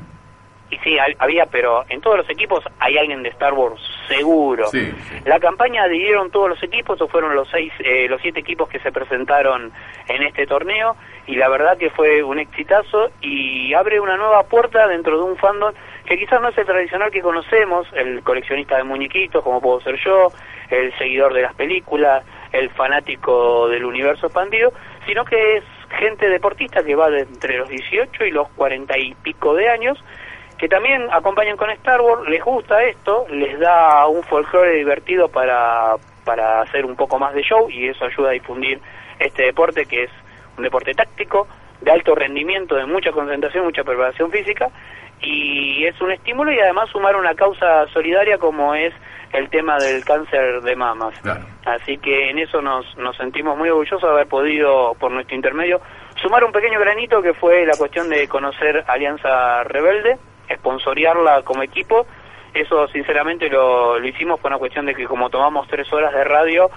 Y sí, hay- había, pero en todos los equipos hay alguien de Star Wars, seguro. Sí, La campaña dividieron todos los equipos, estos fueron los seis, eh, los siete equipos que se presentaron en este torneo y la verdad que fue un exitazo y abre una nueva puerta dentro de un fandom que quizás no es el tradicional que conocemos, el coleccionista de muñequitos como puedo ser yo, el seguidor de las películas, el fanático del universo expandido, sino que es gente deportista que va de entre los 18 y los 40 y pico de años que también acompañan con Star Wars, les gusta esto, les da un folclore divertido para, para hacer un poco más de show y eso ayuda a difundir este deporte que es un deporte táctico, de alto rendimiento, de mucha concentración, mucha preparación física y es un estímulo y además sumar una causa solidaria como es el tema del cáncer de mamas. Así que en eso nos, nos sentimos muy orgullosos de haber podido, por nuestro intermedio, sumar un pequeño granito que fue la cuestión de conocer Alianza Rebelde, esponsorearla como equipo. Eso sinceramente lo, lo hicimos por una cuestión de que como tomamos tres horas de radio,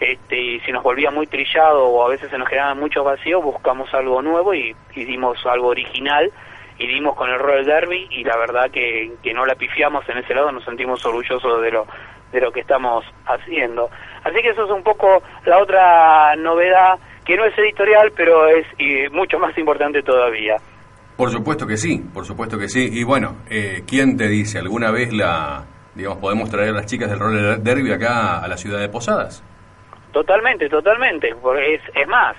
este, y si nos volvía muy trillado o a veces se nos generaban muchos vacíos, buscamos algo nuevo y, y dimos algo original y dimos con el Royal Derby y la verdad que, que no la pifiamos en ese lado, nos sentimos orgullosos de lo, de lo que estamos haciendo. Así que eso es un poco la otra novedad que no es editorial, pero es eh, mucho más importante todavía. Por supuesto que sí, por supuesto que sí. Y bueno, eh, ¿quién te dice? ¿Alguna vez la, digamos, podemos traer a las chicas del roller derby acá a la ciudad de Posadas? Totalmente, totalmente. porque Es, es más,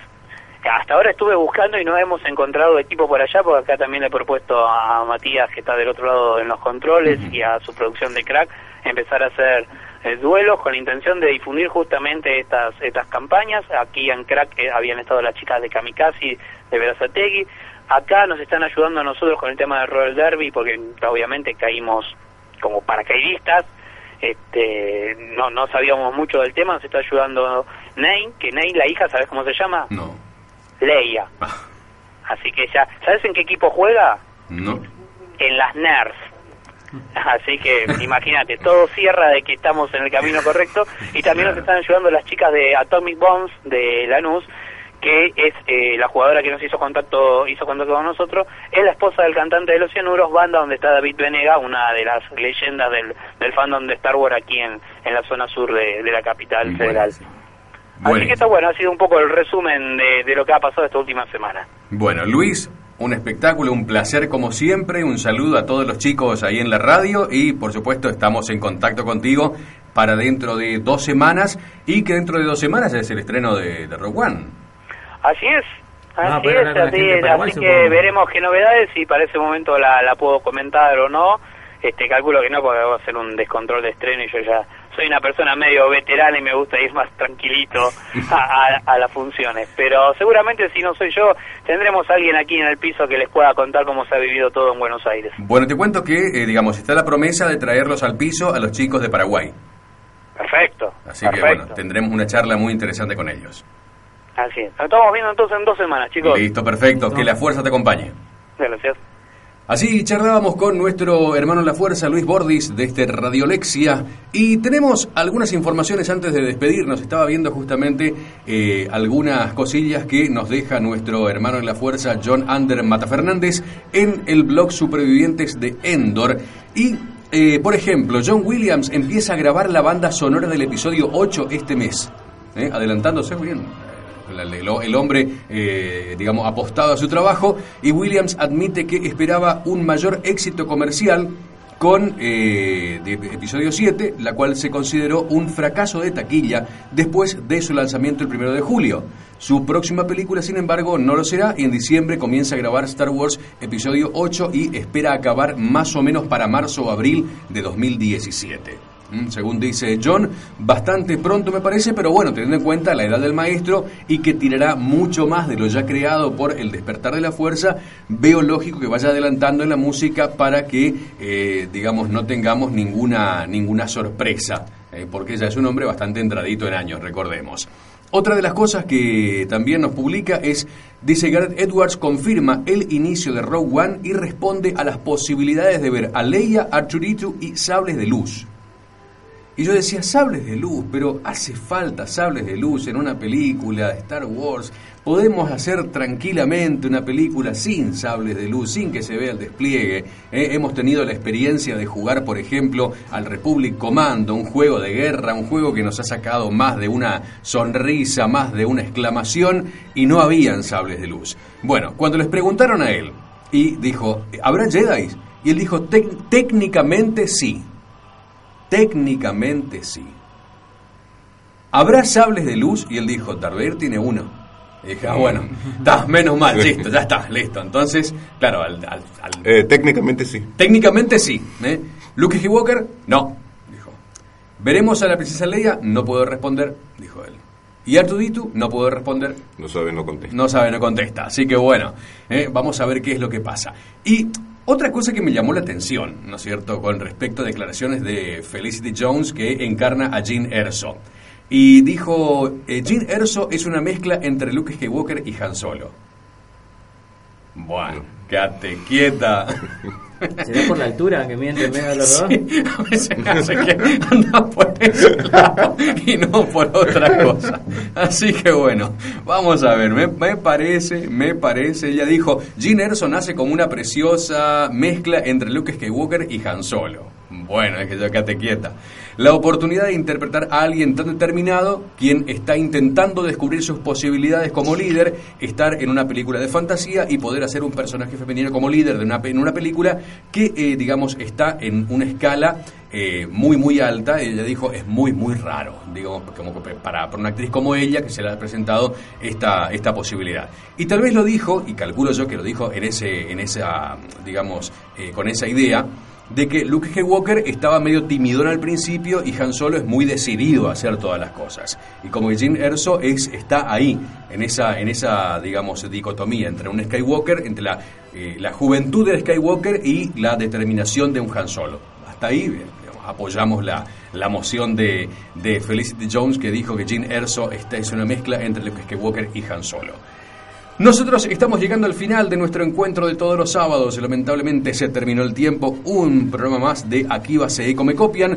hasta ahora estuve buscando y no hemos encontrado equipo por allá, porque acá también le he propuesto a Matías, que está del otro lado en los controles, y a su producción de Crack, empezar a hacer eh, duelos con la intención de difundir justamente estas estas campañas. Aquí en Crack eh, habían estado las chicas de Kamikaze, de Verazategui. Acá nos están ayudando a nosotros con el tema del Royal Derby, porque obviamente caímos como paracaidistas. Este, no, no sabíamos mucho del tema, nos está ayudando Ney, que Ney, la hija, ¿sabes cómo se llama? No. Leia. Así que ya, ¿sabes en qué equipo juega? No. En las NERF. Así que imagínate, todo cierra de que estamos en el camino correcto y también nos están ayudando las chicas de Atomic Bombs de Lanús, que es eh, la jugadora que nos hizo contacto hizo contacto con nosotros, es la esposa del cantante de Los Cianuros, banda donde está David Venega, una de las leyendas del, del fandom de Star Wars aquí en, en la zona sur de, de la capital federal. Así que está bueno, ha sido un poco el resumen de, de lo que ha pasado esta última semana. Bueno, Luis, un espectáculo, un placer como siempre. Un saludo a todos los chicos ahí en la radio y por supuesto estamos en contacto contigo para dentro de dos semanas y que dentro de dos semanas es el estreno de, de Rogue One. Así es. Ah, Así es, así es, así que veremos qué novedades y para ese momento la, la puedo comentar o no. Este, calculo que no, porque va a ser un descontrol de estreno y yo ya soy una persona medio veterana y me gusta ir más tranquilito a, a- a las funciones. Pero seguramente si no soy yo, tendremos a alguien aquí en el piso que les pueda contar cómo se ha vivido todo en Buenos Aires. Bueno, te cuento que, eh, digamos, está la promesa de traerlos al piso a los chicos de Paraguay. Perfecto. Así que bueno, tendremos una charla muy interesante con ellos. Así es. Nos estamos viendo entonces en dos semanas, chicos. Listo, perfecto. Que la fuerza te acompañe. Gracias. Así charlábamos con nuestro hermano en la fuerza, Luis Bordis, de este Radiolexia, y tenemos algunas informaciones antes de despedirnos. Estaba viendo justamente eh, algunas cosillas que nos deja nuestro hermano en la fuerza, John Ander Mata Fernández, en el blog Supervivientes de Endor. Y, eh, por ejemplo, John Williams empieza a grabar la banda sonora del episodio 8 este mes, ¿eh? adelantándose muy bien el, hombre, eh, digamos, apostado a su trabajo, y Williams admite que esperaba un mayor éxito comercial con eh, episodio 7, la cual se consideró un fracaso de taquilla después de su lanzamiento el primero de julio. Su próxima película, sin embargo, no lo será y en diciembre comienza a grabar Star Wars episodio 8 y espera acabar más o menos para marzo o abril de 2017. Mm, Según dice John, bastante pronto me parece, pero bueno, teniendo en cuenta la edad del maestro y que tirará mucho más de lo ya creado por el despertar de la fuerza, veo lógico que vaya adelantando en la música para que, eh, digamos, no tengamos ninguna, ninguna sorpresa, eh, porque ya es un hombre bastante entradito en años, recordemos. Otra de las cosas que también nos publica es, dice Gareth Edwards confirma el inicio de Rogue One y responde a las posibilidades de ver a Leia, Arturito y Sables de Luz. Y yo decía, sables de luz, pero hace falta sables de luz en una película de Star Wars. Podemos hacer tranquilamente una película sin sables de luz, sin que se vea el despliegue. Eh, hemos tenido la experiencia de jugar, por ejemplo, al Republic Commando, un juego de guerra, un juego que nos ha sacado más de una sonrisa, más de una exclamación, y no habían sables de luz. Bueno, cuando les preguntaron a él, y dijo, ¿habrá Jedi? Y él dijo, "Tec- técnicamente sí. Técnicamente sí. ¿Habrá sables de luz? Y él dijo, Vader tiene uno. Y dije, ah, bueno, está, menos mal, listo, ya está, listo. Entonces, claro, al, al- al- Eh, técnicamente sí. técnicamente sí. ¿eh? Luke Skywalker, no, dijo. ¿Veremos a la princesa Leia? No puedo responder, dijo él. ¿Y Artuditu? No puedo responder, No sabe, no contesta. no sabe, no contesta. Así que bueno, eh, vamos a ver qué es lo que pasa. Y otra cosa que me llamó la atención, ¿no es cierto?, con respecto a declaraciones de Felicity Jones que encarna a Jean Erso. Y dijo, eh, Jean Erso es una mezcla entre Luke Skywalker y Han Solo. Bueno, quédate quieta. ¿Será por la altura que mide entre medio los dos? Sí, a veces me hace que anda por ese lado y no por otra cosa. Así que bueno, vamos a ver, me, me parece, me parece, ella dijo, Jean Erso nace como una preciosa mezcla entre Luke Skywalker y Han Solo. Bueno, es que yo quédate quieta. La oportunidad de interpretar a alguien tan determinado, quien está intentando descubrir sus posibilidades como líder, estar en una película de fantasía y poder hacer un personaje femenino como líder de una, en una película que, eh, digamos, está en una escala eh, muy, muy alta. Ella dijo, es muy, muy raro, digo, como para, para una actriz como ella que se le ha presentado esta, esta posibilidad. Y tal vez lo dijo, y calculo yo que lo dijo en, ese, en esa, digamos, eh, con esa idea, de que Luke Skywalker estaba medio timidón al principio y Han Solo es muy decidido a hacer todas las cosas. Y como que Jim Erso es, está ahí, en esa, en esa, digamos, dicotomía entre un Skywalker, entre la, eh, la juventud del Skywalker y la determinación de un Han Solo. Hasta ahí, apoyamos la, la moción de, de Felicity Jones que dijo que Jim Erso esta es una mezcla entre Luke Skywalker y Han Solo. Nosotros estamos llegando al final de nuestro encuentro de todos los sábados. Lamentablemente se terminó el tiempo. Un programa más de Aquí va se Eco Me Copian.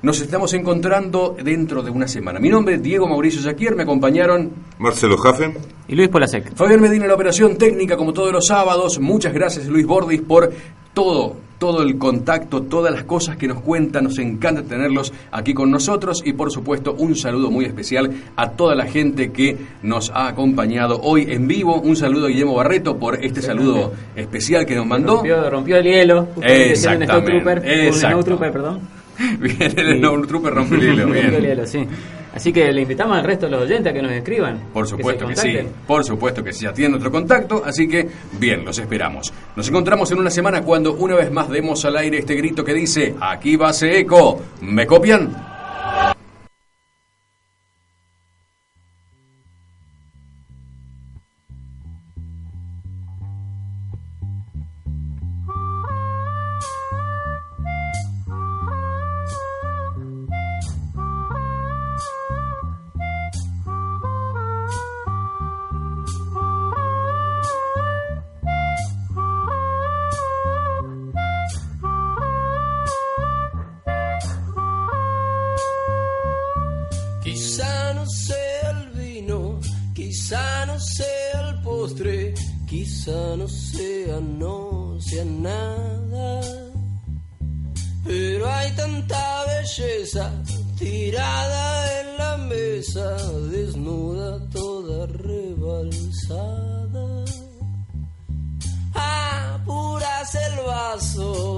Nos estamos encontrando dentro de una semana. Mi nombre es Diego Mauricio Jaquier. Me acompañaron Marcelo Jaffen. Y Luis Polasek. Fabián Medina en la operación técnica como todos los sábados. Muchas gracias Luis Bordis por todo, todo el contacto, todas las cosas que nos cuentan. Nos encanta tenerlos aquí con nosotros y por supuesto un saludo muy especial a toda la gente que nos ha acompañado hoy en vivo. Un saludo a Guillermo Barreto por este saludo especial que nos mandó. Rompió, rompió el hielo. Exactamente, un. Snowtrooper, perdón. Bien, el Snowtrooper rompe el hilo, Rompió el bien. hielo, sí. Así que le invitamos al resto de los oyentes a que nos escriban. Por supuesto que, sí, por supuesto que sí, ya tienen nuestro contacto, así que bien, los esperamos. Nos encontramos en una semana cuando una vez más demos al aire este grito que dice, aquí va eco, ¿me copian? No sea, no sea nada. Pero hay tanta belleza tirada en la mesa, desnuda toda rebalsada. Apuras el vaso,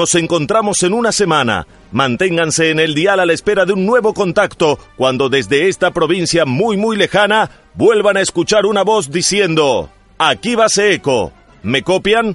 Nos encontramos en una semana. Manténganse en el dial a la espera de un nuevo contacto cuando desde esta provincia muy muy lejana vuelvan a escuchar una voz diciendo, aquí va Eco. ¿Me copian?